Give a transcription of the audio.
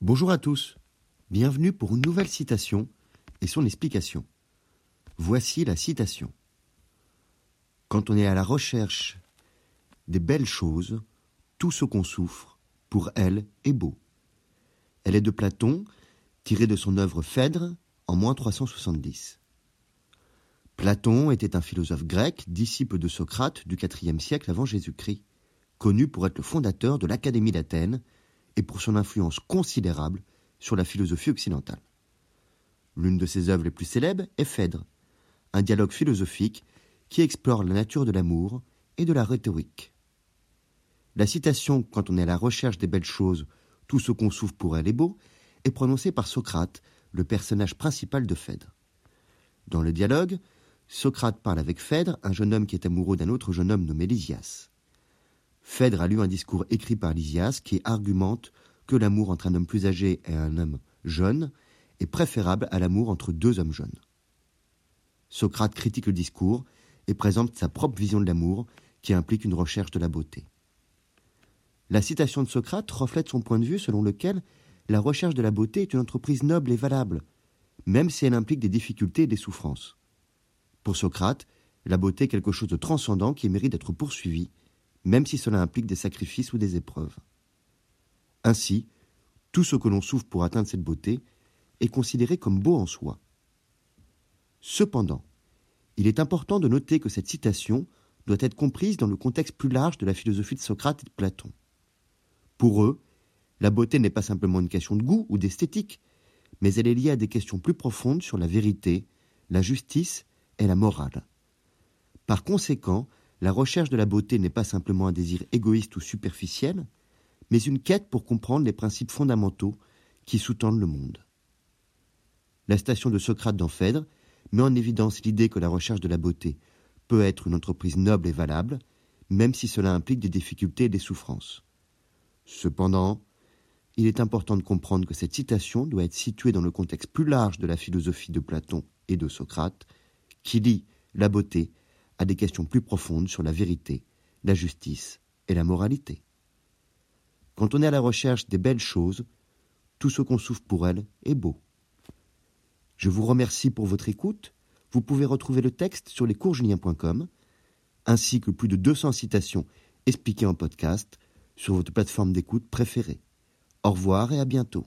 Bonjour à tous, bienvenue pour une nouvelle citation et son explication. Voici la citation. Quand on est à la recherche des belles choses, tout ce qu'on souffre, pour elle, est beau. Elle est de Platon, tirée de son œuvre Phèdre en moins 370. Platon était un philosophe grec, disciple de Socrate du IVe siècle avant Jésus-Christ, connu pour être le fondateur de l'Académie d'Athènes et pour son influence considérable sur la philosophie occidentale. L'une de ses œuvres les plus célèbres est Phèdre, un dialogue philosophique qui explore la nature de l'amour et de la rhétorique. La citation Quand on est à la recherche des belles choses, tout ce qu'on souffre pour elle est beau est prononcée par Socrate, le personnage principal de Phèdre. Dans le dialogue, Socrate parle avec Phèdre, un jeune homme qui est amoureux d'un autre jeune homme nommé Lysias. Phèdre a lu un discours écrit par Lysias qui argumente que l'amour entre un homme plus âgé et un homme jeune est préférable à l'amour entre deux hommes jeunes. Socrate critique le discours et présente sa propre vision de l'amour qui implique une recherche de la beauté. La citation de Socrate reflète son point de vue selon lequel la recherche de la beauté est une entreprise noble et valable, même si elle implique des difficultés et des souffrances. Pour Socrate, la beauté est quelque chose de transcendant qui mérite d'être poursuivi, même si cela implique des sacrifices ou des épreuves. Ainsi, tout ce que l'on souffre pour atteindre cette beauté est considéré comme beau en soi. Cependant, il est important de noter que cette citation doit être comprise dans le contexte plus large de la philosophie de Socrate et de Platon. Pour eux, la beauté n'est pas simplement une question de goût ou d'esthétique, mais elle est liée à des questions plus profondes sur la vérité, la justice est la morale. Par conséquent, la recherche de la beauté n'est pas simplement un désir égoïste ou superficiel, mais une quête pour comprendre les principes fondamentaux qui sous-tendent le monde. La station de Socrate dans Phèdre met en évidence l'idée que la recherche de la beauté peut être une entreprise noble et valable, même si cela implique des difficultés et des souffrances. Cependant, il est important de comprendre que cette citation doit être située dans le contexte plus large de la philosophie de Platon et de Socrate, qui lie la beauté à des questions plus profondes sur la vérité, la justice et la moralité. Quand on est à la recherche des belles choses, tout ce qu'on souffre pour elles est beau. Je vous remercie pour votre écoute. Vous pouvez retrouver le texte sur lescoursjulien.com, ainsi que plus de 200 citations expliquées en podcast sur votre plateforme d'écoute préférée. Au revoir et à bientôt.